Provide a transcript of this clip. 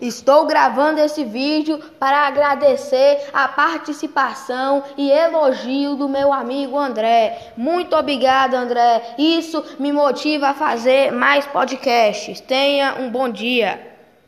Estou gravando esse vídeo para agradecer a participação e elogio do meu amigo André. Muito obrigado, André. Isso me motiva a fazer mais podcasts. Tenha um bom dia.